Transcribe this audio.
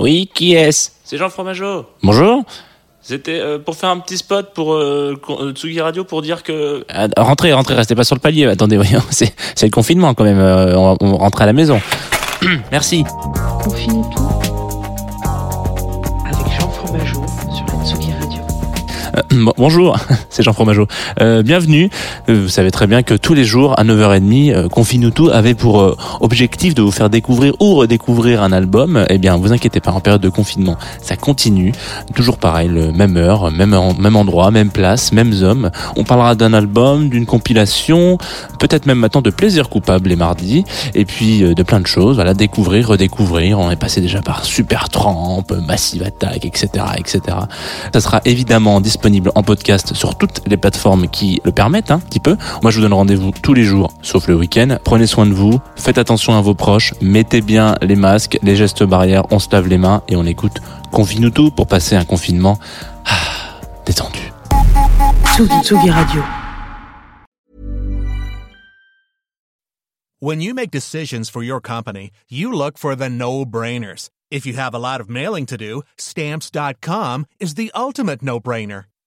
Oui, qui est-ce C'est Jean Fromageau. Bonjour. C'était euh, pour faire un petit spot pour euh, euh, Tsugi Radio pour dire que Ah, rentrez, rentrez, restez pas sur le palier. Attendez, voyons, c'est c'est le confinement quand même. euh, on, on rentre à la maison. Merci. Confine tout bonjour, c'est Jean Fromageau. Euh, bienvenue. Euh, Vous savez très bien que tous les jours à 9h30, euh, Confine tout avait pour objectif de vous faire découvrir ou redécouvrir un album. Eh bien, vous inquiétez pas, en période de confinement, ça continue. Toujours pareil, même heure, même, en- même endroit, même place, mêmes hommes. On parlera d'un album, d'une compilation, peut-être même maintenant de plaisir coupable les mardis, et puis de plein de choses. Voilà, découvrir, redécouvrir. On est passé déjà par Super Tramp, Massive Attack, etc., etc. Ça sera évidemment disponible en podcast sur toutes les plateformes qui le permettent, hein, un petit peu. Moi, je vous donne rendez-vous tous les jours, sauf le week-end. Prenez soin de vous, faites attention à vos proches, mettez bien les masques, les gestes barrières, on se lave les mains et on écoute Confine tout pour passer un confinement ah, détendu. Tsugi, Tsugi Radio. When you make decisions for your company, you look for the no brainers. If you have a lot of mailing to do, stamps.com is the ultimate no brainer.